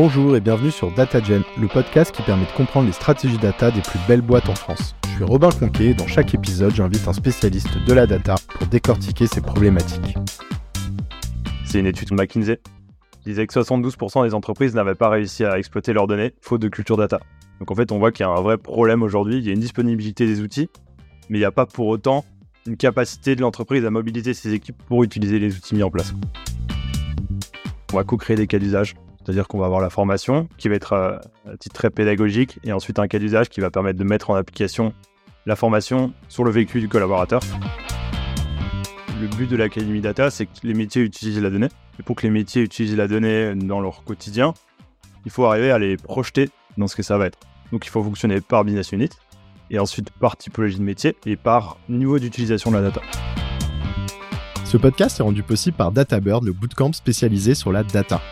Bonjour et bienvenue sur DataGen, le podcast qui permet de comprendre les stratégies data des plus belles boîtes en France. Je suis Robin Conquet et dans chaque épisode, j'invite un spécialiste de la data pour décortiquer ces problématiques. C'est une étude McKinsey qui disait que 72% des entreprises n'avaient pas réussi à exploiter leurs données faute de culture data. Donc en fait, on voit qu'il y a un vrai problème aujourd'hui, il y a une disponibilité des outils, mais il n'y a pas pour autant une capacité de l'entreprise à mobiliser ses équipes pour utiliser les outils mis en place. On va co-créer des cas d'usage, c'est-à-dire qu'on va avoir la formation qui va être euh, à titre très pédagogique et ensuite un cas d'usage qui va permettre de mettre en application la formation sur le vécu du collaborateur. Le but de l'Académie Data, c'est que les métiers utilisent la donnée. Et pour que les métiers utilisent la donnée dans leur quotidien, il faut arriver à les projeter dans ce que ça va être. Donc il faut fonctionner par business unit, et ensuite par typologie de métier et par niveau d'utilisation de la data. Ce podcast est rendu possible par DataBird, le bootcamp spécialisé sur la data.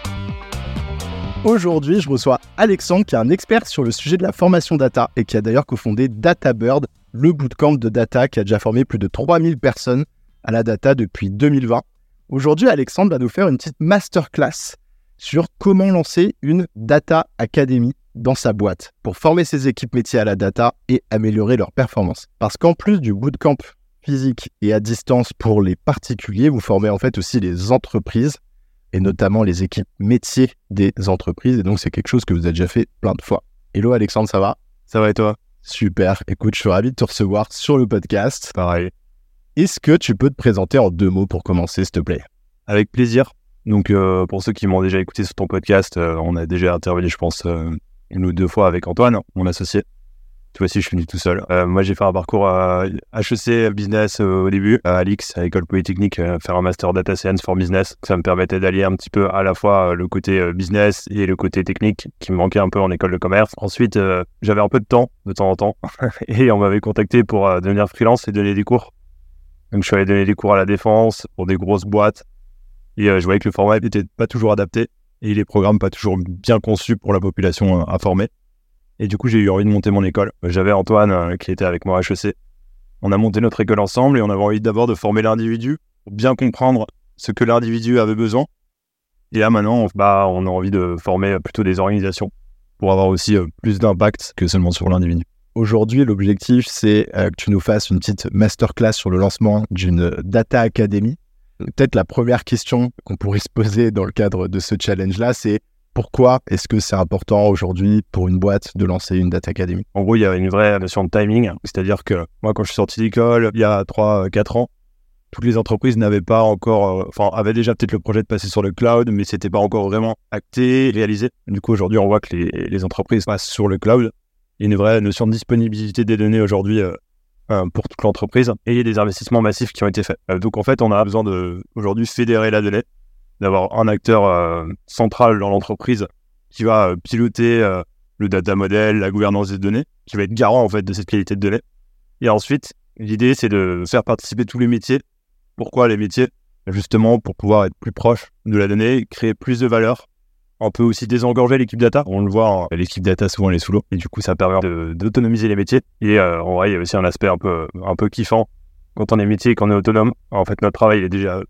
Aujourd'hui, je reçois Alexandre, qui est un expert sur le sujet de la formation data et qui a d'ailleurs cofondé DataBird, le bootcamp de data qui a déjà formé plus de 3000 personnes à la data depuis 2020. Aujourd'hui, Alexandre va nous faire une petite masterclass sur comment lancer une Data Academy dans sa boîte pour former ses équipes métiers à la data et améliorer leur performance. Parce qu'en plus du bootcamp physique et à distance pour les particuliers, vous formez en fait aussi les entreprises et notamment les équipes métiers des entreprises. Et donc, c'est quelque chose que vous avez déjà fait plein de fois. Hello Alexandre, ça va? Ça va et toi? Super. Écoute, je suis ravi de te recevoir sur le podcast. Pareil. Est-ce que tu peux te présenter en deux mots pour commencer, s'il te plaît? Avec plaisir. Donc, euh, pour ceux qui m'ont déjà écouté sur ton podcast, euh, on a déjà intervenu, je pense, euh, une ou deux fois avec Antoine, mon associé. Toi aussi, je suis venu tout seul. Euh, moi, j'ai fait un parcours à HEC Business euh, au début, à Alix, à l'école polytechnique, euh, faire un master data science for business. Ça me permettait d'allier un petit peu à la fois le côté business et le côté technique qui me manquait un peu en école de commerce. Ensuite, j'avais un peu de temps, de temps en temps, et on m'avait contacté pour devenir freelance et donner des cours. Donc, je suis allé donner des cours à la défense pour des grosses boîtes. Et je voyais que le format n'était pas toujours adapté et les programmes pas toujours bien conçus pour la population à former. Et du coup, j'ai eu envie de monter mon école. J'avais Antoine euh, qui était avec moi à HEC. On a monté notre école ensemble et on avait envie d'abord de former l'individu pour bien comprendre ce que l'individu avait besoin. Et là, maintenant, on, bah, on a envie de former plutôt des organisations pour avoir aussi euh, plus d'impact que seulement sur l'individu. Aujourd'hui, l'objectif, c'est euh, que tu nous fasses une petite masterclass sur le lancement d'une Data Academy. Peut-être la première question qu'on pourrait se poser dans le cadre de ce challenge-là, c'est pourquoi est-ce que c'est important aujourd'hui pour une boîte de lancer une Data Academy? En gros, il y a une vraie notion de timing. C'est-à-dire que moi, quand je suis sorti d'école, il y a 3-4 ans, toutes les entreprises n'avaient pas encore, euh, enfin, avaient déjà peut-être le projet de passer sur le cloud, mais c'était pas encore vraiment acté, réalisé. Du coup, aujourd'hui, on voit que les, entreprises passent sur le cloud. Il y a une vraie notion de disponibilité des données aujourd'hui euh, euh, pour toute l'entreprise et il y a des investissements massifs qui ont été faits. donc, en fait, on a besoin de aujourd'hui fédérer la donnée d'avoir un acteur euh, central dans l'entreprise qui va euh, piloter euh, le data model, la gouvernance des données, qui va être garant en fait de cette qualité de données. Et ensuite, l'idée c'est de faire participer tous les métiers. Pourquoi les métiers? Justement pour pouvoir être plus proche de la donnée, créer plus de valeur. On peut aussi désengorger l'équipe data. On le voit, hein, l'équipe data souvent elle est sous l'eau et du coup ça permet d'autonomiser les métiers. Et en vrai, il y a aussi un aspect un peu un peu kiffant quand on est métier et qu'on est autonome. En fait, notre travail il est déjà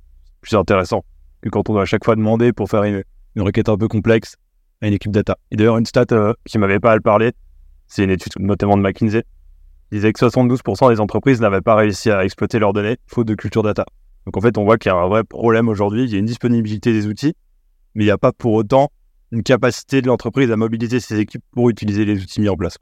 plus intéressant que quand on doit à chaque fois demander pour faire une, requête un peu complexe à une équipe data. Et d'ailleurs, une stat euh, qui m'avait pas à le parler, c'est une étude notamment de McKinsey, disait que 72% des entreprises n'avaient pas réussi à exploiter leurs données faute de culture data. Donc en fait, on voit qu'il y a un vrai problème aujourd'hui, il y a une disponibilité des outils, mais il n'y a pas pour autant une capacité de l'entreprise à mobiliser ses équipes pour utiliser les outils mis en place.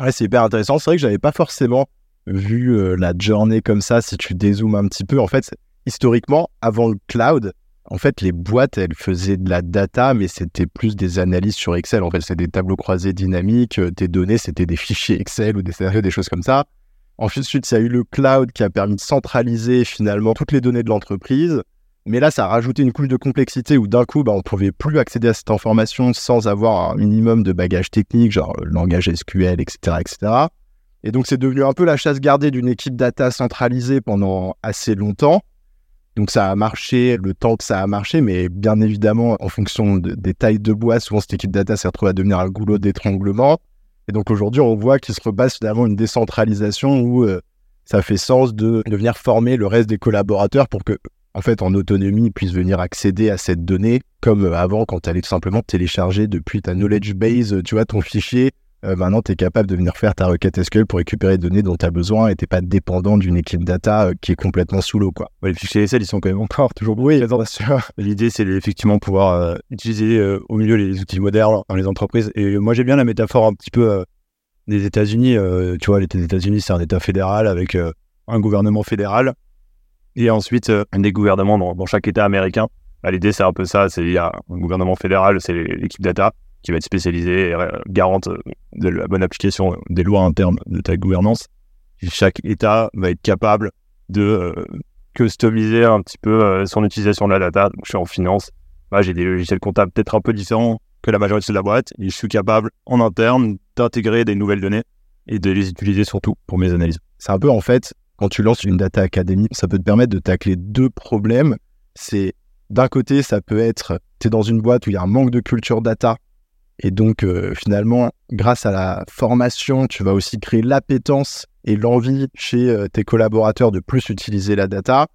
Ouais, c'est hyper intéressant. C'est vrai que j'avais pas forcément vu euh, la journée comme ça. Si tu dézoomes un petit peu, en fait, historiquement, avant le cloud, en fait, les boîtes, elles faisaient de la data, mais c'était plus des analyses sur Excel. En fait, c'était des tableaux croisés dynamiques. Tes données, c'était des fichiers Excel ou des scénarios, des choses comme ça. Ensuite, il y a eu le cloud qui a permis de centraliser finalement toutes les données de l'entreprise. Mais là, ça a rajouté une couche de complexité où d'un coup, bah, on pouvait plus accéder à cette information sans avoir un minimum de bagage technique, genre le langage SQL, etc., etc. Et donc, c'est devenu un peu la chasse gardée d'une équipe data centralisée pendant assez longtemps. Donc ça a marché le temps que ça a marché, mais bien évidemment, en fonction des tailles de bois, souvent cette équipe data s'est retrouvée à devenir un goulot d'étranglement. Et donc aujourd'hui, on voit qu'il se repasse finalement une décentralisation où euh, ça fait sens de, venir former le reste des collaborateurs pour que en fait, en autonomie, puissent venir accéder à cette donnée, comme euh, avant, quand tu allais tout simplement télécharger depuis ta knowledge base, tu vois, ton fichier. Euh, maintenant, tu es capable de venir faire ta requête SQL pour récupérer les données dont tu as besoin et tu pas dépendant d'une équipe data euh, qui est complètement sous l'eau. Quoi. les fichiers Excel, ils sont quand même encore toujours oui, L'idée, c'est effectivement pouvoir utiliser au milieu les outils modernes dans les entreprises. Et moi, j'ai bien la métaphore un petit peu des États-Unis. tu vois, les États-Unis, c'est un État fédéral avec un gouvernement fédéral et ensuite euh, des gouvernements dans, chaque État américain. Bah, l'idée, c'est un peu ça. C'est il y a un gouvernement fédéral, c'est l'équipe data qui va être spécialisée et euh, garante de la bonne application des lois internes de ta gouvernance. chaque État va être capable de euh, customiser un petit peu son utilisation de la data. Donc, je suis en finance. Bah, j'ai des logiciels comptables peut-être un peu différents que la majorité de la boîte. Et je suis capable en interne d'intégrer des nouvelles données et de les utiliser surtout pour mes analyses. C'est un peu en fait quand tu lances une data academy, ça peut te permettre de tacler deux problèmes. C'est d'un côté, ça peut être, tu es dans une boîte où il y a un manque de culture data. Et donc, euh, finalement, grâce à la formation, tu vas aussi créer l'appétence et l'envie chez euh, tes collaborateurs de plus utiliser la data.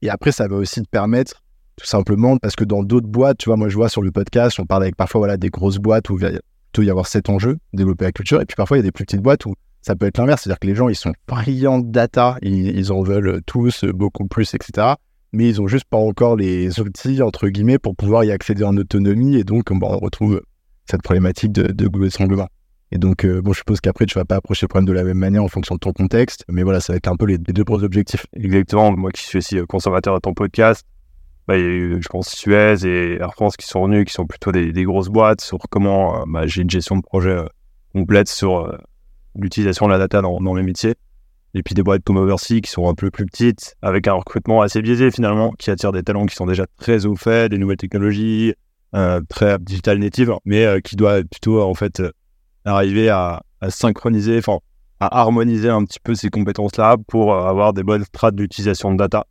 Et après, ça va aussi te permettre, tout simplement, parce que dans d'autres boîtes, tu vois, moi, je vois sur le podcast, on parle avec parfois voilà, des grosses boîtes où il plutôt y avoir cet enjeu, développer la culture. Et puis parfois, il y a des plus petites boîtes où ça peut être l'inverse, c'est-à-dire que les gens, ils sont brillants de data, ils, en veulent tous beaucoup plus, etc. Mais ils ont juste pas encore les outils, entre guillemets, pour pouvoir y accéder en autonomie. Et donc, on retrouve cette problématique de, de goulot d'étranglement. Et donc, euh, bon, je suppose qu'après, tu vas pas approcher le problème de la même manière en fonction de ton contexte. Mais voilà, ça va être un peu les, deux gros objectifs. Exactement. Moi qui suis aussi euh, consommateur de ton podcast, bah, il y a eu, je pense, Suez et Air France qui sont venus, qui sont plutôt des, grosses boîtes sur comment euh, bah, j'ai une gestion de projet complète sur l'utilisation de la data dans, dans les métiers. Et puis des boîtes comme Oversea qui sont un peu plus petites, avec un recrutement assez biaisé finalement, qui attire des talents qui sont déjà très au fait des nouvelles technologies, euh, très digital native, mais euh, qui doit plutôt en fait euh, arriver à, synchroniser, enfin à harmoniser un petit peu ces compétences-là pour avoir des bonnes strates d'utilisation de data,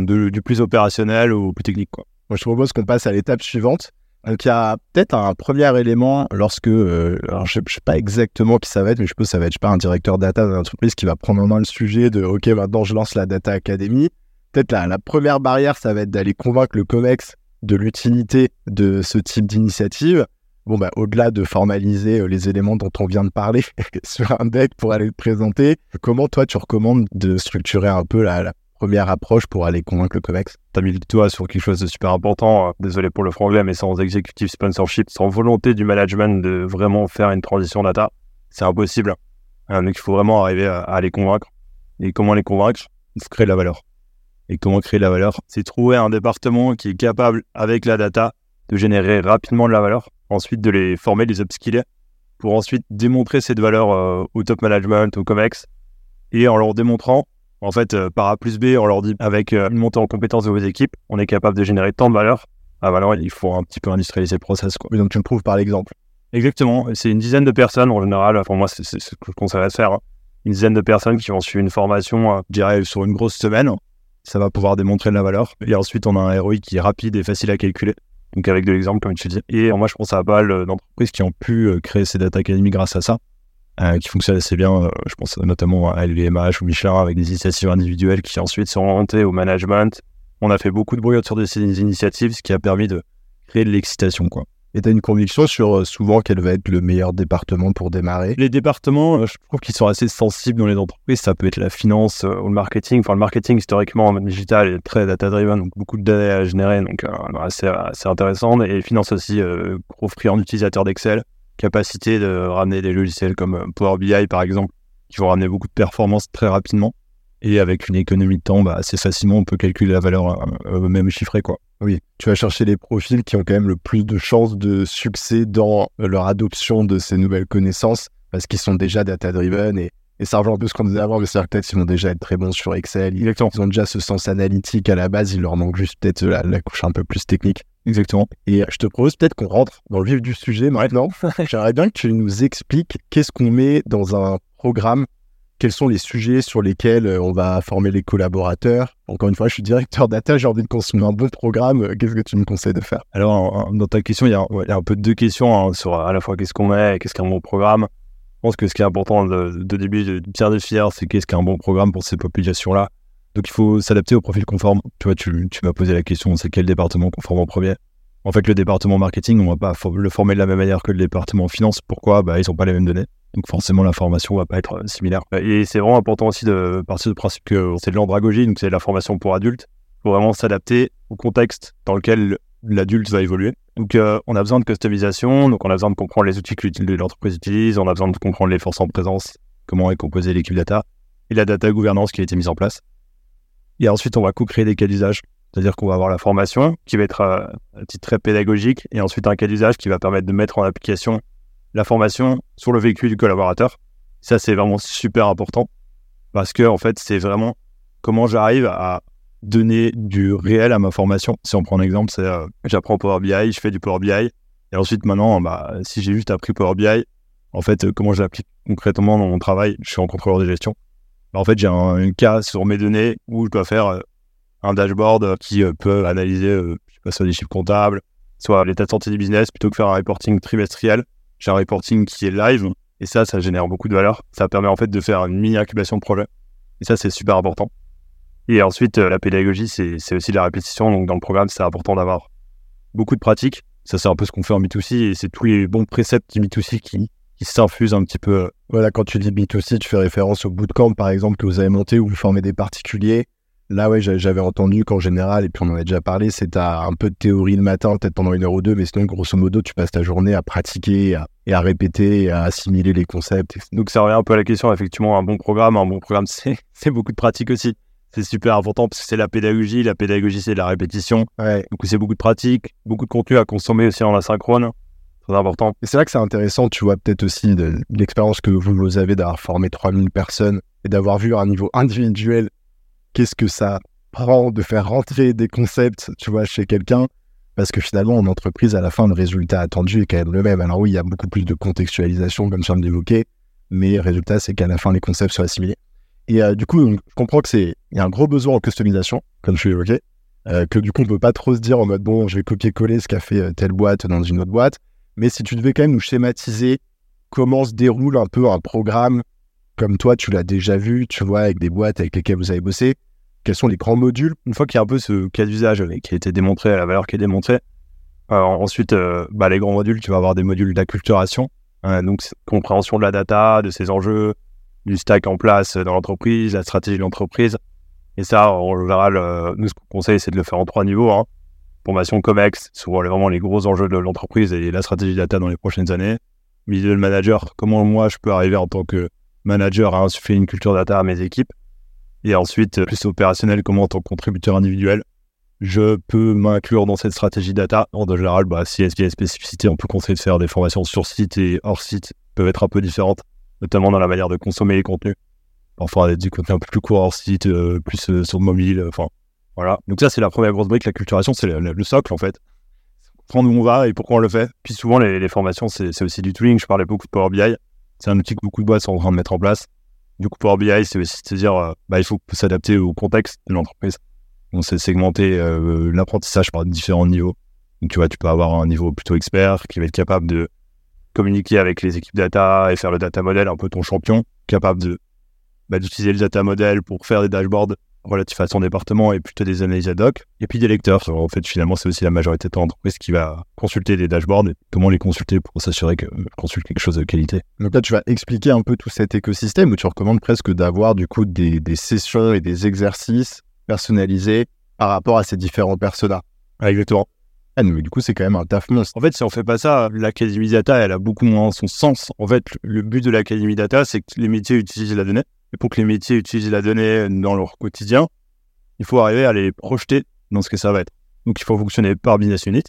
du plus opérationnel au plus technique. Moi, je propose qu'on passe à l'étape suivante, donc il y a peut-être un premier élément lorsque, euh, alors je ne sais pas exactement qui ça va être, mais je suppose que ça va être pas, un directeur data d'une entreprise qui va prendre en main le sujet de OK, maintenant je lance la Data Academy. Peut-être la, la première barrière, ça va être d'aller convaincre le COMEX de l'utilité de ce type d'initiative. Bon, bah, au-delà de formaliser euh, les éléments dont on vient de parler sur un deck pour aller le présenter, comment toi tu recommandes de structurer un peu la, la première approche pour aller convaincre le COMEX? T'as mis le doigt sur quelque chose de super important. Euh, désolé pour le franglais, mais sans executive sponsorship, sans volonté du management de vraiment faire une transition data, c'est impossible. Euh, donc il faut vraiment arriver à, les convaincre. Et comment les convaincre? Il faut créer de la valeur. Et comment créer de la valeur C'est trouver un département qui est capable, avec la data, de générer rapidement de la valeur, ensuite de les former, de les upskiller, pour ensuite démontrer cette valeur euh, au top management, au COMEX, et en leur démontrant en fait, euh, par A plus B, on leur dit avec euh, une montée en compétence de vos équipes, on est capable de générer tant de valeur. Ah, bah il faut un petit peu industrialiser le process. Quoi. donc tu me prouves par l'exemple. Exactement. C'est une dizaine de personnes en général. Pour moi, c'est ce que je conseillerais de faire. Hein. Une dizaine de personnes qui vont suivre une formation, je dirais, sur une grosse semaine. Ça va pouvoir démontrer de la valeur. Et ensuite, on a un ROI qui est rapide et facile à calculer. Donc avec de l'exemple, comme tu dis. Et moi, je pense à pas mal d'entreprises qui ont pu créer ces data academy grâce à ça. Euh, qui fonctionne assez bien. Euh, je pense notamment à LVMH ou Michelin avec des initiatives individuelles qui ensuite sont orientées au management. On a fait beaucoup de bruit autour de ces initiatives, ce qui a permis de créer de l'excitation. quoi. Et tu as une conviction sur euh, souvent quel va être le meilleur département pour démarrer? Les départements, je trouve qu'ils sont assez sensibles dans les entreprises. Ça peut être la finance ou le marketing. Enfin, le marketing, historiquement, en digital, est très data-driven, donc beaucoup de données à générer, donc assez, assez intéressant. Et finance aussi, gros friand d'utilisateurs d'Excel capacité de ramener des logiciels comme euh, Power BI par exemple, qui vont ramener beaucoup de performances très rapidement. Et avec une économie de temps, bah, assez facilement, on peut calculer la valeur euh, euh, même chiffrée. Quoi. Oui, tu vas chercher les profils qui ont quand même le plus de chances de succès dans leur adoption de ces nouvelles connaissances, parce qu'ils sont déjà data-driven et, et ça rejoint un peu ce qu'on disait avant, mais c'est-à-dire que peut-être qu'ils vont déjà être très bons sur Excel, ils, ils, ont déjà ce sens analytique à la base, il leur manque juste peut-être la couche un peu plus technique. Exactement. Et je te propose peut-être qu'on rentre dans le vif du sujet maintenant. J'aimerais bien que tu nous expliques qu'est-ce qu'on met dans un programme, quels sont les sujets sur lesquels euh, on va former les collaborateurs? Encore une fois, je suis directeur data, j'ai envie de consommer un bon programme. Qu'est-ce que tu me conseilles de faire? Alors, dans ta question, il y a, un peu deux questions hein, sur à la fois qu'est-ce qu'on met et qu'est-ce qu'un bon programme. Je pense que ce qui est important de, de début de bien définir, c'est qu'est-ce qu'un bon programme pour ces populations-là. Donc il faut s'adapter au profil conforme. Tu vois, tu, m'as posé la question, c'est quel département conforme en premier? En fait, le département marketing, on va pas le former de la même manière que le département finance. Pourquoi? Bah, ils n'ont pas les mêmes données. Donc forcément, l'information va pas être euh, similaire. Et c'est vraiment important aussi de partir du principe que c'est de l'andragogie, donc c'est de la formation pour adultes. Il faut vraiment s'adapter au contexte dans lequel l'adulte va évoluer. Donc euh, on a besoin de customisation, donc on a besoin de comprendre les outils que l'entreprise utilise, on a besoin de comprendre les forces en présence, comment est composée l'équipe data, et la data gouvernance qui a été mise en place. Et ensuite, on va co-créer des cas d'usage. C'est-à-dire qu'on va avoir la formation qui va être euh, à titre très pédagogique et ensuite un cas d'usage qui va permettre de mettre en application la formation sur le véhicule du collaborateur. Ça, c'est vraiment super important parce que, en fait, c'est vraiment comment j'arrive à donner du réel à ma formation. Si on prend un exemple, c'est euh, j'apprends Power BI, je fais du Power BI et ensuite, maintenant, bah, si j'ai juste appris Power BI, en fait, euh, comment je l'applique concrètement dans mon travail Je suis en contrôleur de gestion. Bah, en fait, j'ai un, cas sur mes données où je dois faire euh, un dashboard qui peut analyser, soit des chiffres comptables, soit l'état de santé du business, plutôt que faire un reporting trimestriel j'ai un reporting qui est live. Et ça, ça génère beaucoup de valeur. Ça permet en fait de faire une mini-incubation de projet. Et ça, c'est super important. Et ensuite, euh, la pédagogie, c'est aussi de la répétition. Donc, dans le programme, c'est important d'avoir beaucoup de pratiques. Ça, c'est un peu ce qu'on fait en B2C. Et c'est tous les bons préceptes du B2C qui, qui s'infusent un petit peu. Euh, voilà, quand tu dis B2C, tu fais référence au bootcamp, par exemple, que vous avez monté où vous formez des particuliers Là, ouais, j'avais entendu qu'en général, et puis on en a déjà parlé, c'est un peu de théorie le matin, peut-être pendant une heure ou deux, mais sinon, grosso modo, tu passes ta journée à pratiquer et à répéter, et à assimiler les concepts. Donc, ça revient un peu à la question, effectivement, un bon programme, un bon programme, c'est beaucoup de pratique aussi. C'est super important parce que c'est la pédagogie. La pédagogie, c'est de la répétition. Ouais. Donc, c'est beaucoup de pratique, beaucoup de contenu à consommer aussi en asynchrone. Très important. Et c'est là que c'est intéressant, tu vois, peut-être aussi de, l'expérience que vous, vous avez d'avoir formé 3000 personnes et d'avoir vu à un niveau individuel qu'est-ce que ça prend de faire rentrer des concepts, tu vois, chez quelqu'un, parce que finalement, en entreprise, à la fin, le résultat attendu est quand même le même. Alors oui, il y a beaucoup plus de contextualisation, comme je viens de mais le résultat, c'est qu'à la fin, les concepts sont assimilés. Et euh, du coup, je comprends que c'est il y a un gros besoin en customisation, comme je l'ai évoqué, euh, que du coup, on peut pas trop se dire en mode bon, je vais copier-coller ce qu'a fait euh, telle boîte dans une autre boîte. Mais si tu devais quand même nous schématiser comment se déroule un peu un programme comme toi, tu l'as déjà vu, tu vois, avec des boîtes avec lesquelles vous avez bossé, quels sont les grands modules Une fois qu'il y a un peu ce cas d'usage qui a été démontré, la valeur qui est démontrée, ensuite, euh, bah, les grands modules, tu vas avoir des modules d'acculturation, hein, donc compréhension de la data, de ses enjeux, du stack en place dans l'entreprise, la stratégie de l'entreprise. Et ça, en général, euh, nous, ce qu'on conseille, c'est de le faire en trois niveaux. Hein. Formation COMEX, souvent vraiment les gros enjeux de l'entreprise et la stratégie data dans les prochaines années. De manager, comment moi je peux arriver en tant que manager à insuffler une culture data à mes équipes. Et ensuite, euh, plus opérationnel, comment en tant que contributeur individuel, je peux m'inclure dans cette stratégie data. En général, bah, si il y a des spécificités, on peut conseiller de faire des formations sur site et hors site, peuvent être un peu différentes, notamment dans la manière de consommer les contenus. Parfois, du contenu un peu plus court hors site, euh, plus euh, sur mobile, enfin, voilà. Donc ça, c'est la première grosse brique, la culturation, c'est le, socle, en fait. Prendre où on va et pourquoi on le fait. Puis souvent, les, les formations, c'est aussi du tooling. Je parlais beaucoup de Power BI. C'est un outil que beaucoup de boîtes sont en train de mettre en place. Du coup, Power BI, c'est aussi de dire, euh, bah, il faut s'adapter au contexte de l'entreprise. On s'est segmenté euh, l'apprentissage par différents niveaux. Donc, tu vois, tu peux avoir un niveau plutôt expert qui va être capable de communiquer avec les équipes data et faire le data model, un peu ton champion, capable de bah, d'utiliser le data model pour faire des dashboards relatif à son département et plutôt des analyses ad hoc. Et puis des lecteurs. En fait, finalement, c'est aussi la majorité de ton entreprise qui va consulter des dashboards et comment les consulter pour s'assurer que euh, consulte quelque chose de qualité. Donc là, tu vas expliquer un peu tout cet écosystème où tu recommandes presque d'avoir du coup des, des, sessions et des exercices personnalisés par rapport à ces différents personas. exactement. Ah, mais du coup, c'est quand même un taf monstre. En fait, si on fait pas ça, l'Académie Data, elle a beaucoup moins son sens. En fait, le but de l'Académie Data, c'est que les métiers utilisent la donnée pour que les métiers utilisent la donnée dans leur quotidien, il faut arriver à les projeter dans ce que ça va être. Donc il faut fonctionner par business unit,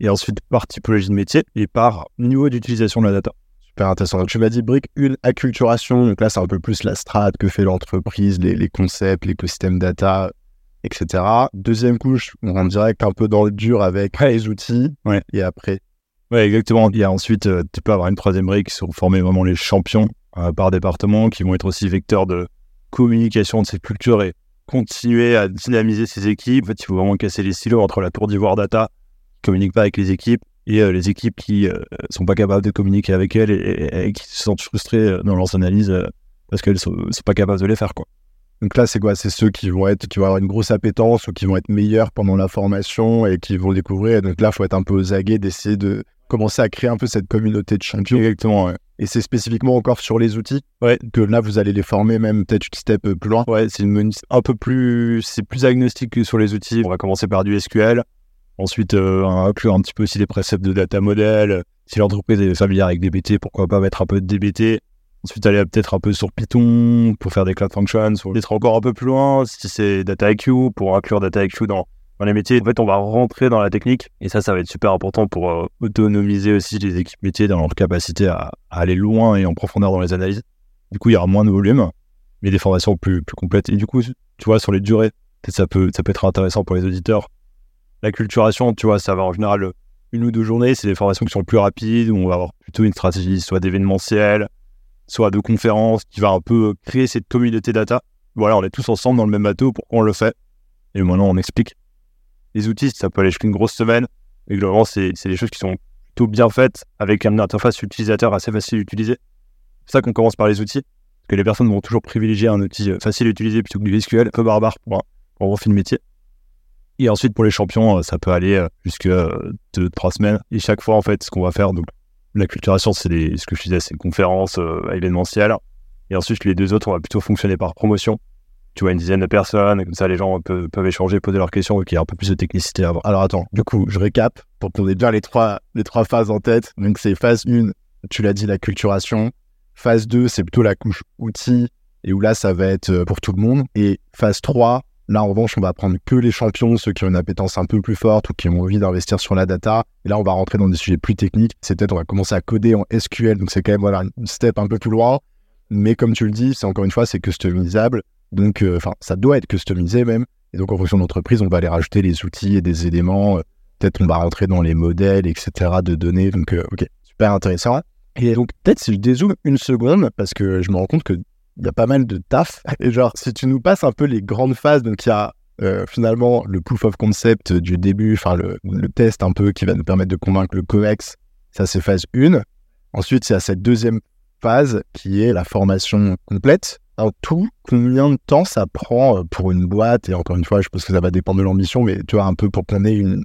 et ensuite par typologie de métier, et par niveau d'utilisation de la data. Super intéressant. Donc, tu m'as dit brique une acculturation. Donc là, c'est un peu plus la strate que fait l'entreprise, les, concepts, l'écosystème data, etc. Deuxième couche, on rentre direct un peu dans le dur avec les outils. Ouais. Et après. Ouais, exactement. Il y a ensuite, euh, tu peux avoir une troisième brique sur former vraiment les champions par département, qui vont être aussi vecteurs de communication de ces cultures et continuer à dynamiser ces équipes. En fait, il faut vraiment casser les silos entre la tour d'ivoire data, qui communique pas avec les équipes, et euh, les équipes qui euh, sont pas capables de communiquer avec elles et, qui se sentent frustrées dans leurs analyses parce qu'elles sont, sont, pas capables de les faire. Donc là, c'est quoi? C'est ceux qui vont être, qui vont avoir une grosse appétence ou qui vont être meilleurs pendant la formation et qui vont découvrir. Donc là, faut être un peu aux aguets d'essayer de commencer à créer un peu cette communauté de champions. Exactement. Et c'est spécifiquement encore sur les outils Ouais. que là, vous allez les former même peut-être une step plus loin. Ouais, c'est une un peu plus, c'est plus agnostique que sur les outils. On va commencer par du SQL. Ensuite, euh, inclure un petit peu aussi des préceptes de data model. Si l'entreprise est familière avec DBT, pourquoi pas mettre un peu de DBT. Ensuite, aller peut-être un peu sur Python pour faire des cloud functions. Ou être encore un peu plus loin si c'est Data IQ pour inclure Data IQ dans, dans les métiers. En fait, on va rentrer dans la technique et ça, ça va être super important pour euh, autonomiser aussi les équipes métiers dans leur capacité à, aller loin et en profondeur dans les analyses. Du coup, il y aura moins de volume, mais des formations plus, complètes. Et du coup, tu vois, sur les durées, ça peut, ça peut être intéressant pour les auditeurs. La culturation, tu vois, ça va en général une ou deux journées. C'est des formations qui sont plus rapides, où on va avoir plutôt une stratégie soit d'événementiel, soit de conférences, qui va un peu créer cette communauté data. Voilà, on est tous ensemble dans le même bateau, on le fait? Et maintenant, on explique. Les outils, ça peut aller jusqu'à une grosse semaine. Mais globalement, c'est des choses qui sont plutôt bien faites, avec une interface utilisateur assez facile à utiliser. C'est ça qu'on commence par les outils. Parce que les personnes vont toujours privilégier un outil euh, facile à utiliser plutôt que du SQL, un peu barbare pour un, pour un profil métier. Et ensuite, pour les champions, euh, ça peut aller euh, jusque 2-3 semaines. Et chaque fois, en fait, ce qu'on va faire, donc la culturation, c'est ce que je disais, c'est une conférence événementielle. Et ensuite, les deux autres, on va plutôt fonctionner par promotion. Tu vois, une dizaine de personnes, comme ça, les gens peuvent, échanger, poser leurs questions, qu'il y a un peu plus de technicité avoir. Alors attends, du coup, je récap pour qu'on ait bien les trois, les trois phases en tête. Donc c'est phase 1, tu l'as dit, la culturation. Phase 2, c'est plutôt la couche outils, et où là, ça va être euh, pour tout le monde. Et phase 3, là, en revanche, on va prendre que les champions, ceux qui ont une appétence un peu plus forte ou qui ont envie d'investir sur la data. Et là, on va rentrer dans des sujets plus techniques. C'est peut-être, on va commencer à coder en SQL, donc c'est quand même voilà, une step un peu plus loin. Mais comme tu le dis, c'est encore une fois, c'est customisable. Donc, euh, enfin, ça doit être customisé même. Et donc, en fonction de l'entreprise, on va aller rajouter les outils et des éléments. euh, Peut-être on va rentrer dans les modèles, etc. de données. Donc, euh, ok, super intéressant. Et donc, peut-être si je dézoome une seconde, parce que je me rends compte qu'il y a pas mal de taf. Et genre, si tu nous passes un peu les grandes phases, donc il y a finalement le proof of concept du début, enfin le, test un peu qui va nous permettre de convaincre le COMEX. Ça, c'est phase 1. Ensuite, il y a cette deuxième phase qui est la formation complète. En tout, combien de temps ça prend euh, pour une boîte? Et encore une fois, je pense que ça va dépendre de l'ambition, mais tu vois, un peu pour qu'on ait une,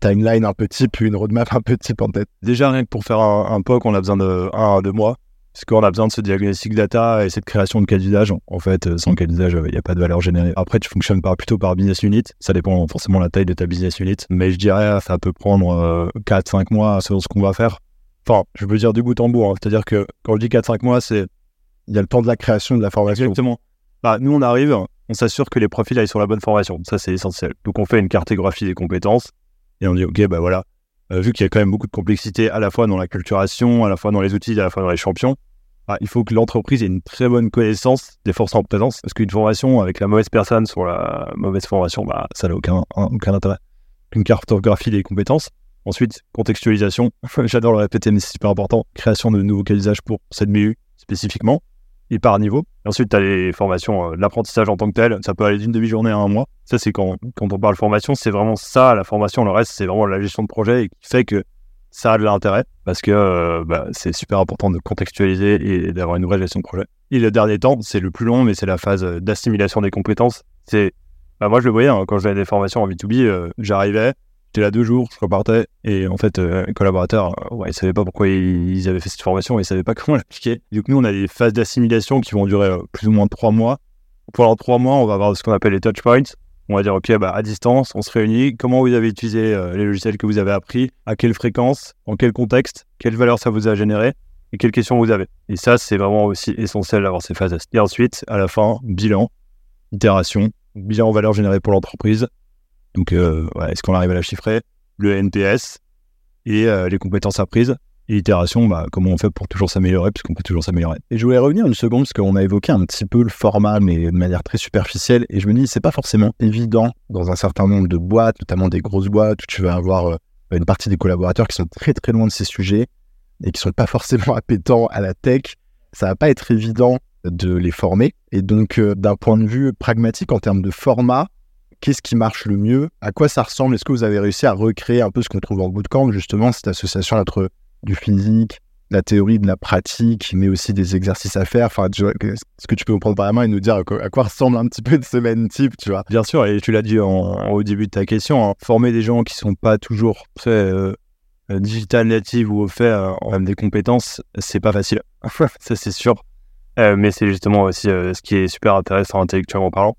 timeline un peu type, une roadmap un peu type en tête. Déjà, rien que pour faire un, un POC, on a besoin de 1 à 2 mois. Parce qu'on a besoin de ce diagnostic data et cette création de cas d'usage. En fait, euh, sans cas d'usage, il n'y a pas de valeur générée. Après, tu fonctionnes par, plutôt par business unit. Ça dépend forcément de la taille de ta business unit. Mais je dirais, ça peut prendre 4-5 mois selon ce qu'on va faire. Enfin, je veux dire du bout en bout. hein. C'est-à-dire que quand je dis 4-5 mois, c'est Il y a le temps de la création de la formation. Exactement. Bah, nous, on arrive, on s'assure que les profils aillent sur la bonne formation. Ça, c'est essentiel. Donc, on fait une cartographie des compétences et on dit, OK, bah voilà, euh, vu qu'il y a quand même beaucoup de complexité à la fois dans la culturation, à la fois dans les outils, à la fois dans les champions, bah, il faut que l'entreprise ait une très bonne connaissance des forces en présence. Parce qu'une formation avec la mauvaise personne sur la mauvaise formation, bah, ça n'a aucun, aucun intérêt. Une cartographie des compétences. Ensuite, contextualisation. J'adore le répéter, mais c'est super important. Création de nouveaux cas d'usage pour cette BU spécifiquement et par niveau. Et ensuite, tu as les formations, euh, l'apprentissage en tant que tel. Ça peut aller d'une demi-journée à un mois. Ça, c'est quand, quand on parle formation, c'est vraiment ça, la formation. Le reste, c'est vraiment la gestion de projet et qui fait que ça a de l'intérêt parce que euh, bah, c'est super important de contextualiser et d'avoir une vraie gestion de projet. Et le dernier temps, c'est le plus long, mais c'est la phase d'assimilation des compétences. C'est, bah, moi, je le voyais hein, quand j'avais des formations en B2B, euh, j'arrivais, là deux jours, je repartais, et en fait, euh, les collaborateurs, euh, ouais, ils savaient pas pourquoi ils, avaient fait cette formation, ils savaient pas comment l'appliquer. Donc nous, on a des phases d'assimilation qui vont durer euh, plus ou moins trois mois. Pendant trois mois, on va avoir ce qu'on appelle les touch points. On va dire, OK, bah, à distance, on se réunit. Comment vous avez utilisé euh, les logiciels que vous avez appris? À quelle fréquence? En quel contexte? Quelle valeur ça vous a généré? Et quelles questions vous avez? Et ça, c'est vraiment aussi essentiel d'avoir ces phases. Et ensuite, à la fin, bilan, itération, bilan en valeur générée pour l'entreprise. Donc, euh, est-ce qu'on arrive à la chiffrer? Le NPS et euh, les compétences apprises. Et itération, bah, comment on fait pour toujours s'améliorer, puisqu'on peut toujours s'améliorer. Et je voulais revenir une seconde parce qu'on a évoqué un petit peu le format, mais de manière très superficielle. Et je me dis, c'est pas forcément évident dans un certain nombre de boîtes, notamment des grosses boîtes, où tu vas avoir euh, une partie des collaborateurs qui sont très très loin de ces sujets et qui sont pas forcément appétents à la tech. Ça va pas être évident de les former. Et donc, d'un point de vue pragmatique en termes de format, qu'est-ce qui marche le mieux? À quoi ça ressemble? Est-ce que vous avez réussi à recréer un peu ce qu'on trouve en bootcamp, justement, cette association entre du physique, la théorie de la pratique, mais aussi des exercices à faire? Enfin, est-ce que tu peux nous prendre par la main et nous dire à quoi, ressemble un petit peu une semaine type, tu vois? Bien sûr, et tu l'as dit au début de ta question, hein, former des gens qui sont pas toujours très euh, euh, digital native ou euh, en même des compétences, c'est pas facile. ça, c'est sûr. mais c'est justement aussi ce qui est super intéressant intellectuellement parlant.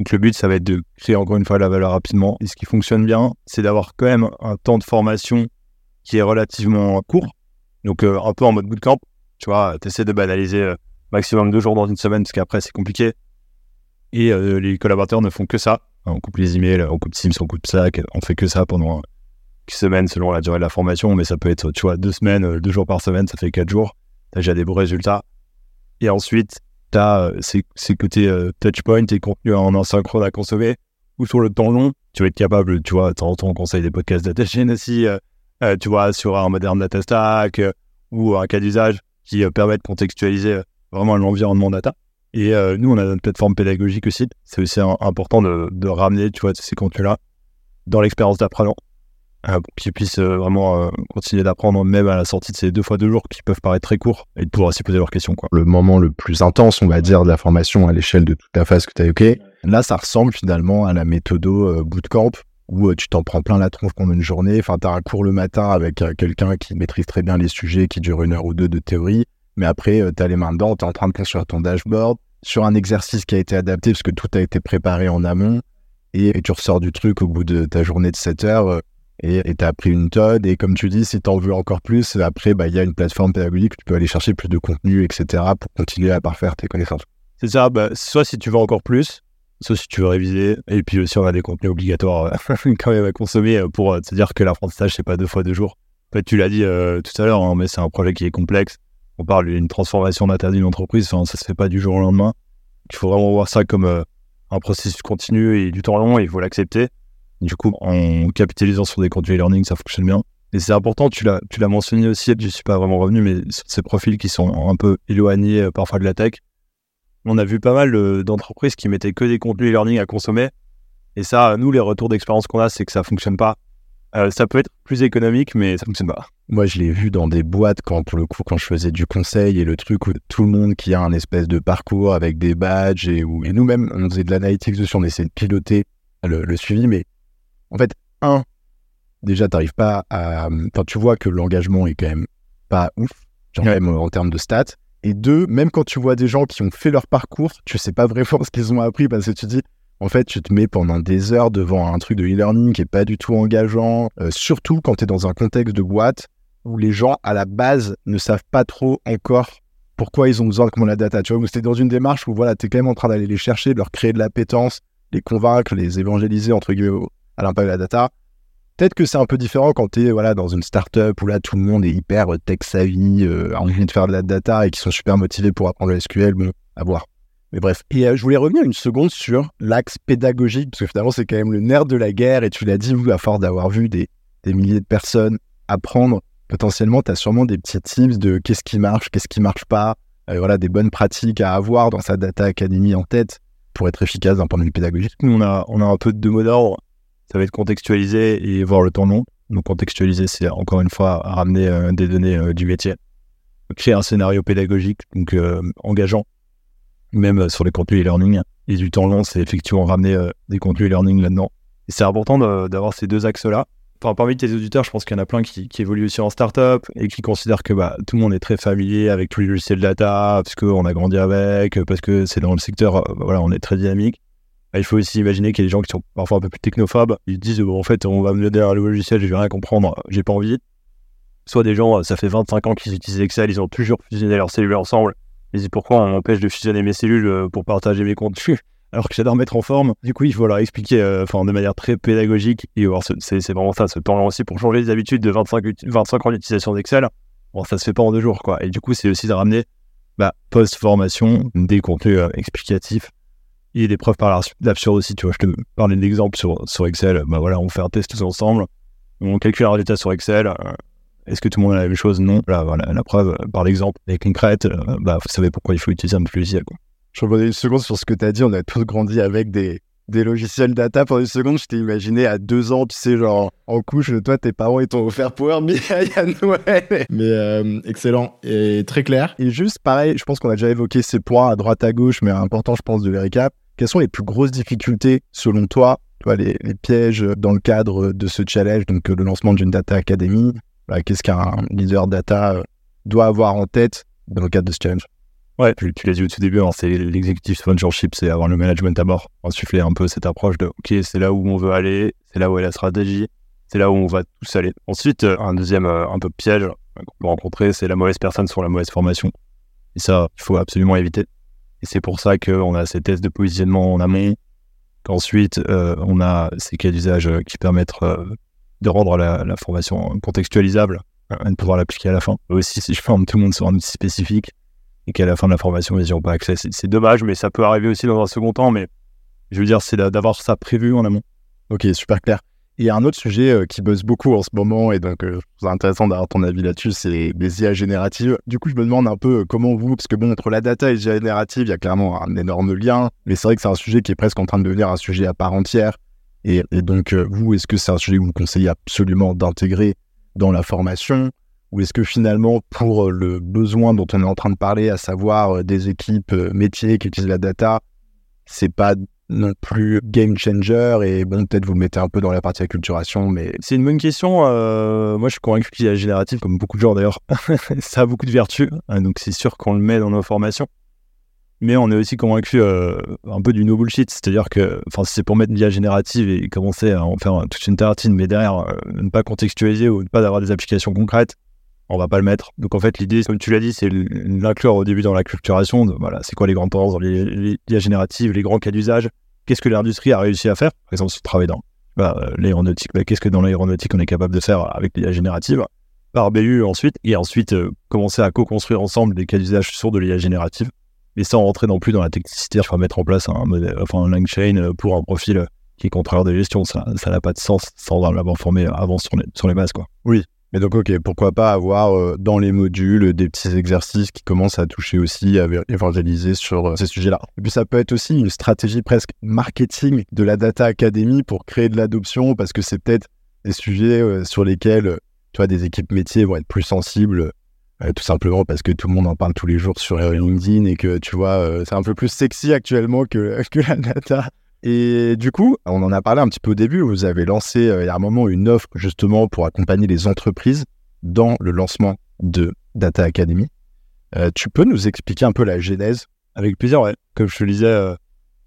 Donc le but, ça va être de créer encore une fois la valeur rapidement. Et ce qui fonctionne bien, c'est d'avoir quand même un temps de formation qui est relativement court donc, euh, un peu en mode bootcamp, tu vois, tu essaies de banaliser euh, maximum deux jours dans une semaine, parce qu'après, c'est compliqué. Et euh, les collaborateurs ne font que ça. On coupe les emails, on coupe Teams, on coupe Slack, on fait que ça pendant une semaine selon la durée de la formation, mais ça peut être, tu vois, deux semaines, deux jours par semaine, ça fait quatre jours. Tu as déjà des beaux résultats. Et ensuite, tu as ces, ces, côtés touchpoint et contenu en asynchrone à consommer, ou sur le temps long, tu vas être capable, tu vois, temps on conseille des podcasts d'attaché aussi, euh, tu vois, sur un moderne data stack euh, ou un cas d'usage qui euh, permet de contextualiser vraiment l'environnement data. Et nous, on a notre plateforme pédagogique aussi. C'est aussi important de, de, ramener, tu vois, ces contenus-là dans l'expérience d'apprenant pour qu'ils puissent vraiment continuer d'apprendre même à la sortie de ces deux fois deux jours qui peuvent paraître très courts et de pouvoir aussi poser leurs questions. Quoi. Le moment le plus intense, on va dire, de la formation à l'échelle de toute ta phase que tu as évoqué, là, ça ressemble finalement à la méthode bootcamp où euh, tu t'en prends plein la tronche pendant une journée. Enfin, tu as un cours le matin avec euh, quelqu'un qui maîtrise très bien les sujets, qui dure une heure ou deux de théorie. Mais après, euh, tu as les mains dedans, tu es en train de construire ton dashboard sur un exercice qui a été adapté parce que tout a été préparé en amont. Et, tu ressors du truc au bout de ta journée de 7 heures et tu as appris une tonne. Et comme tu dis, si tu en veux encore plus, après, bah, il y a une plateforme pédagogique où tu peux aller chercher plus de contenu, etc. pour continuer à parfaire tes connaissances. C'est ça, bah, soit si tu veux encore plus, sauf si tu veux réviser. Et puis aussi, on a des contenus obligatoires euh, quand même à consommer euh, pour euh, te dire que l'apprentissage, c'est pas deux fois deux jours. En fait, tu l'as dit tout à l'heure, hein, mais c'est un projet qui est complexe. On parle d'une transformation d'interdit d'une entreprise, enfin, ça se fait pas du jour au lendemain. Il faut vraiment voir ça comme un processus continu et du temps long, et il faut l'accepter. Du coup, en capitalisant sur des contenus e-learning, ça fonctionne bien. Et c'est important, tu l'as, mentionné aussi, je suis pas vraiment revenu, mais ces profils qui sont un peu éloignés parfois de la tech, on a vu pas mal euh, d'entreprises qui mettaient que des contenus e-learning à consommer. Et ça, nous, les retours d'expérience qu'on a, c'est que ça fonctionne pas. Euh, ça peut être plus économique, mais ça fonctionne pas. Moi, je l'ai vu dans des boîtes quand, pour le coup, quand je faisais du conseil et le truc où tout le monde qui a un espèce de parcours avec des badges et et nous-mêmes, on faisait de l'analytics dessus, on essayait de piloter le, suivi, mais en fait, un, déjà, t'arrives pas à, enfin, tu vois que l'engagement est quand même pas ouf, genre même en termes de stats. Et deux, même quand tu vois des gens qui ont fait leur parcours, tu sais pas vraiment ce qu'ils ont appris parce que tu dis, en fait, tu te mets pendant des heures devant un truc de e-learning qui est pas du tout engageant, euh, surtout quand tu es dans un contexte de boîte où les gens à la base ne savent pas trop encore pourquoi ils ont besoin de comment la data. Tu vois, c'était dans une démarche où voilà, tu es quand même en train d'aller les chercher, de leur créer de l'appétence, les convaincre, les évangéliser entre guillemets à l'impact de la data. Peut-être que c'est un peu différent quand tu es voilà, dans une startup où là tout le monde est hyper euh, tech savvy, euh, a envie de faire de la data et qui sont super motivés pour apprendre le SQL. Bon, à voir. Mais bref. Et euh, je voulais revenir une seconde sur l'axe pédagogique, parce que finalement c'est quand même le nerf de la guerre. Et tu l'as dit, vous, à force d'avoir vu des, des, milliers de personnes apprendre, potentiellement, tu as sûrement des petits tips de qu'est-ce qui marche, qu'est-ce qui marche pas. voilà, des bonnes pratiques à avoir dans sa data academy en tête pour être efficace d'un point de vue pédagogique. Nous, on a, on a un peu de deux mots d'ordre ça va être contextualiser et voir le temps long. Donc contextualiser, c'est encore une fois ramener euh, des données euh, du métier, créer un scénario pédagogique, donc euh, engageant, même sur les contenus e-learning. Et du temps long, c'est effectivement ramener des contenus e-learning là-dedans. Et c'est important d'avoir ces deux axes-là. Enfin, parmi tes auditeurs, je pense qu'il y en a plein qui, qui, évoluent aussi en startup et qui considèrent que bah, tout le monde est très familier avec tous les logiciels data, parce qu'on a grandi avec, parce que c'est dans le secteur, voilà, on est très dynamique. Ah, il faut aussi imaginer qu'il y a des gens qui sont parfois un peu plus technophobes. Ils disent en fait, on va me donner un logiciel, je vais rien comprendre, j'ai pas envie. Soit des gens, ça fait 25 ans qu'ils utilisent Excel, ils ont toujours fusionné leurs cellules ensemble. Ils disent pourquoi on m'empêche de fusionner mes cellules euh, pour partager mes contenus alors que j'adore mettre en forme? Du coup, il faut leur expliquer euh, de manière très pédagogique. Et c'est vraiment ça, ce temps-là aussi pour changer les habitudes de 25, 25 ans d'utilisation d'Excel. Bon, ça se fait pas en deux jours, quoi. Et du coup, c'est aussi de ramener bah, post-formation des contenus euh, explicatifs et des preuves par l'absurde aussi. Tu vois, je te parlais d'exemple sur, sur Excel. Bah voilà, on fait un test tous ensemble. On calcule un résultat sur Excel. Euh, est-ce que tout le monde a la même chose? Non. Là, voilà, la preuve euh, par l'exemple est concrète. Euh, bah, vous savez pourquoi il faut utiliser un logiciel. Quoi. Je reviens une seconde sur ce que tu as dit. On a tous grandi avec des, des logiciels data pour une seconde, je t'ai imaginé à deux ans, tu sais, genre en couche, toi, tes parents, ils t'ont offert Power BI à Noël. Mais euh, excellent et très clair. Et juste pareil, je pense qu'on a déjà évoqué ces points à droite à gauche, mais important, je pense, de les récap. Quelles sont les plus grosses difficultés selon toi, toi les, les, pièges dans le cadre de ce challenge, donc le lancement d'une data academy? Qu'est-ce qu'un leader data euh, doit avoir en tête dans le cadre de ce challenge? Ouais, tu, l'as dit au tout début, hein, c'est l'executive sponsorship, c'est avoir le management à bord, insuffler un peu cette approche de OK, c'est là où on veut aller, c'est là où est la stratégie, c'est là où on va tous aller. Ensuite, euh, un deuxième euh, un peu piège qu'on peut rencontrer, c'est la mauvaise personne sur la mauvaise formation. Et ça, il faut absolument éviter. Et c'est pour ça qu'on a ces tests de positionnement en amont, qu'ensuite euh, on a ces cas d'usage qui permettent de rendre la, la formation contextualisable et de pouvoir l'appliquer à la fin. Aussi, si je forme tout le monde sur un outil spécifique, et qu'à la fin de la formation, ils n'y auront pas accès. C'est dommage, mais ça peut arriver aussi dans un second temps. Mais je veux dire, c'est d'avoir ça prévu en amont. Ok, super clair. A un autre sujet euh, qui buzz beaucoup en ce moment, et donc euh, c'est intéressant d'avoir ton avis là-dessus, c'est les IA génératives. Du coup, je me demande un peu euh, comment vous, parce que bon, entre la data et les IA génératives, il y a clairement un énorme lien, mais c'est vrai que c'est un sujet qui est presque en train de devenir un sujet à part entière. Et, et donc, vous, est-ce que c'est un sujet que vous conseillez absolument d'intégrer dans la formation? Ou est-ce que finalement, pour euh, le besoin dont on est en train de parler, à savoir euh, des équipes euh, métiers qui utilisent la data, c'est pas non plus game changer et bon peut-être vous le mettez un peu dans la partie acculturation mais c'est une bonne question moi je suis convaincu qu'il y a comme beaucoup de gens d'ailleurs. Ça a beaucoup de vertus hein, donc c'est sûr qu'on le met dans nos formations. Mais on est aussi convaincu un peu du no bullshit c'est-à-dire que enfin c'est pour mettre l'IA générative et commencer à en faire toute une tartine mais derrière ne pas contextualiser ou ne pas avoir des applications concrètes on va pas le mettre. Donc en fait, l'idée, comme tu l'as dit, c'est l'inclure au début dans la culturation. voilà, c'est quoi les grandes tendances dans l'IA générative, les grands cas d'usage? Qu'est-ce que l'industrie a réussi à faire? Par exemple, si tu travailles dans bah, l'aéronautique, bah, qu'est-ce que dans l'aéronautique on est capable de faire avec l'IA générative? Par BU ensuite, et ensuite euh, commencer à co-construire ensemble des cas d'usage sur de l'IA générative. Mais sans rentrer non plus dans la technicité, vais mettre en place un, modèle, enfin, un LangChain euh, pour un profil euh, qui est contrôleur de gestion. Ça n'a pas de sens sans l'avoir formé avant sur les, sur bases. Quoi. Oui, mais donc, ok, pourquoi pas avoir euh, dans les modules des petits exercices qui commencent à toucher aussi, à évangéliser sur euh, ces sujets-là. Et puis, ça peut être aussi une stratégie presque marketing de la Data Academy pour créer de l'adoption, parce que c'est peut-être des sujets euh, sur lesquels, tu vois, des équipes métiers vont être plus sensibles, tout simplement parce que tout le monde en parle tous les jours sur LinkedIn et que, tu vois, c'est un peu plus sexy actuellement que, que la data. Et du coup, on en a parlé un petit peu au début, vous avez lancé euh, il y a un moment une offre justement pour accompagner les entreprises dans le lancement de Data Academy. Euh, tu peux nous expliquer un peu la genèse? Avec plaisir. Comme je te le disais, euh,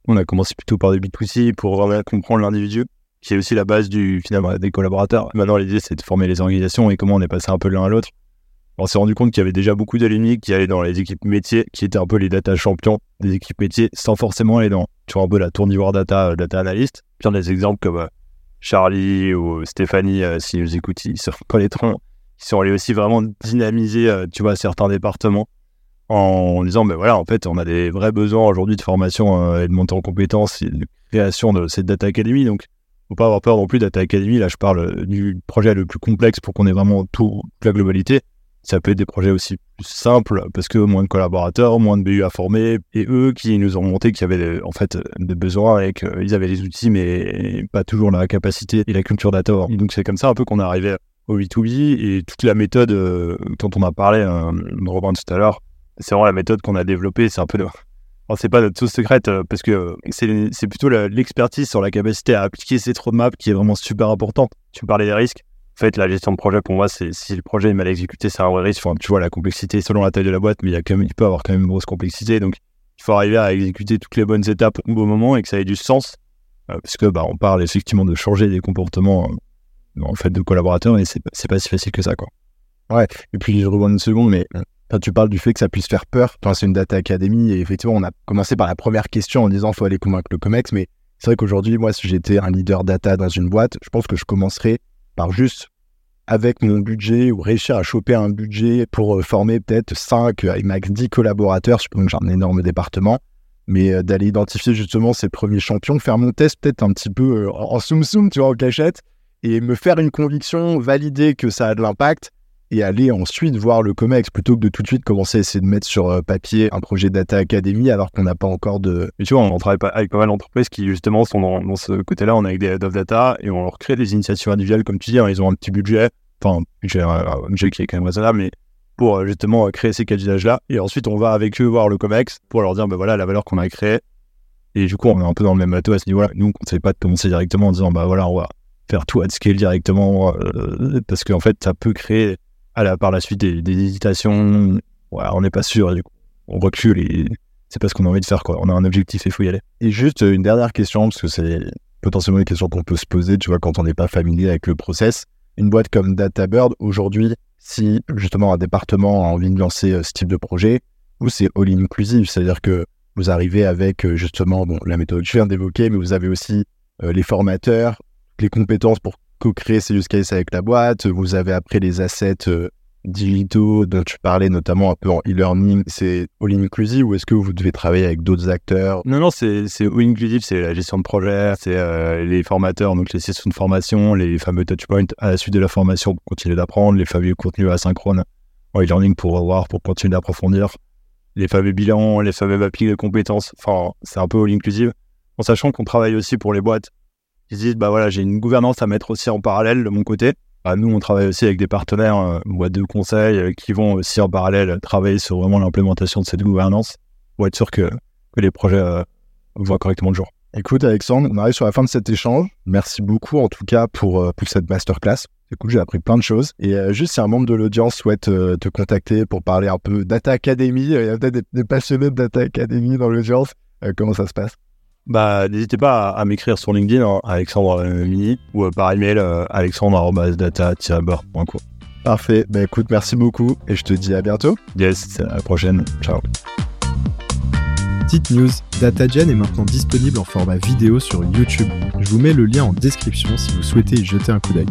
on a commencé plutôt par des B2C pour vraiment comprendre l'individu, qui est aussi la base du finalement des collaborateurs. Maintenant, l'idée, c'est de former les organisations et comment on est passé un peu l'un à l'autre on s'est rendu compte qu'il y avait déjà beaucoup d'alumni qui allaient dans les équipes métiers, qui étaient un peu les data champions des équipes métiers, sans forcément aller dans, tu vois, un peu la tournure data, euh, data analyst. Puis des exemples comme euh, Charlie ou Stéphanie, euh, si nous écoutent, ils qui sont allés aussi vraiment dynamiser, tu vois, certains départements en disant, ben voilà, en fait, on a des vrais besoins aujourd'hui de formation et de montée en compétences et de création de cette data academy. Donc, faut pas avoir peur non plus data academy. Là, je parle du projet le plus complexe pour qu'on ait vraiment tout, toute la globalité ça peut être des projets aussi plus simples parce que moins de collaborateurs, moins de BU à former et eux qui nous ont monté qu'il y avait en fait des besoins et qu'ils avaient les outils mais pas toujours la capacité et la culture. Et donc c'est comme ça un peu qu'on est arrivé au B2B et toute la méthode euh, dont on a parlé euh, Robin tout à l'heure, c'est vraiment la méthode qu'on a développée, c'est un peu de... c'est pas notre sauce secrète euh, parce que c'est plutôt l'expertise sur la capacité à appliquer cette roadmap qui est vraiment super importante. Tu parlais des risques en fait, la gestion de projet, pour moi, c'est si le projet est mal exécuté, c'est un vrai risque. Tu vois, la complexité selon la taille de la boîte, mais il, y peut avoir quand même une grosse complexité. Donc, il faut arriver à exécuter toutes les bonnes étapes au bon moment et que ça ait du sens. Euh, parce que, bah, on parle effectivement de changer des comportements euh, en fait de collaborateurs et c'est pas si facile que ça, quoi. Ouais. Et puis, je reviens une seconde, mais quand tu parles du fait que ça puisse faire peur, c'est une data academy et effectivement, on a commencé par la première question en disant faut aller convaincre le COMEX, mais c'est vrai qu'aujourd'hui, moi, si j'étais un leader data dans une boîte, je pense que je commencerais par juste avec mon budget ou réussir à choper un budget pour euh, former peut-être 5 et max 10 collaborateurs, pense que j'ai un énorme département, mais euh, d'aller identifier justement ces premiers champions, faire mon test peut-être un petit peu euh, en soum soum, tu vois, en cachette, et me faire une conviction, valider que ça a de l'impact, et aller ensuite voir le COMEX plutôt que de tout de suite commencer à essayer de mettre sur euh, papier un projet Data Academy alors qu'on n'a pas encore de. Mais tu vois, on travaille avec pas mal d'entreprises qui justement sont dans, ce côté-là. On est avec des head of data et on leur crée des initiatives individuelles, comme tu dis. Hein, ils ont un petit budget, enfin, budget, un budget qui est quand même raisonnable, mais pour euh, justement créer ces cas d'usage-là. Et ensuite, on va avec eux voir le COMEX pour leur dire, ben voilà, la valeur qu'on a créée. Et du coup, on est un peu dans le même bateau à ce niveau-là. Nous, on ne sait pas de commencer directement en disant, bah voilà, on va faire tout à scale directement euh, parce qu'en fait, ça peut créer à la, par la suite des, hésitations. On n'est pas sûr. Du coup, on recule et c'est pas ce qu'on a envie de faire. Quoi. On a un objectif et il faut y aller. Et juste une dernière question, parce que c'est potentiellement une question qu'on peut se poser, tu vois, quand on n'est pas familier avec le process. Une boîte comme DataBird, aujourd'hui, si justement un département a envie de lancer euh, ce type de projet, ou c'est all inclusive, c'est-à-dire que vous arrivez avec euh, justement bon, la méthode que je viens d'évoquer, mais vous avez aussi les formateurs, les compétences pour co-créer ces use cases avec la boîte. Vous avez après les assets euh, digitaux dont tu parlais, notamment un peu en e-learning. C'est all inclusive ou est-ce que vous devez travailler avec d'autres acteurs? Non, non, c'est all inclusive. C'est la gestion de projet, c'est euh, les formateurs, donc les sessions de formation, les fameux touchpoints à la suite de la formation pour continuer d'apprendre, les fameux contenus asynchrones en e-learning pour revoir, pour continuer d'approfondir, les fameux bilans, les fameux mappings de compétences. Enfin, c'est un peu all inclusive. En sachant qu'on travaille aussi pour les boîtes ils disent bah voilà, j'ai une gouvernance à mettre aussi en parallèle de mon côté. Bah, nous, on travaille aussi avec des partenaires, euh, conseil, euh, qui vont aussi en parallèle travailler sur vraiment l'implémentation de cette gouvernance pour être sûr que, que les projets euh, voient correctement le jour. Écoute, Alexandre, on arrive sur la fin de cet échange. Merci beaucoup, en tout cas, pour, pour cette masterclass. C'est j'ai appris plein de choses. Et juste si un membre de l'audience souhaite te contacter pour parler un peu Data Academy, il y a peut-être des, des, passionnés de Data Academy dans l'audience. comment ça se passe? Bah, n'hésitez pas à, m'écrire sur LinkedIn, hein, Alexandre Mini, ou euh, par email, euh, alexandre.data-bar.co. Parfait. Bah, écoute, merci beaucoup et je te dis à bientôt. Yes, à la prochaine. Ciao. Petite news, DataGen est maintenant disponible en format vidéo sur YouTube. Je vous mets le lien en description si vous souhaitez y jeter un coup d'œil.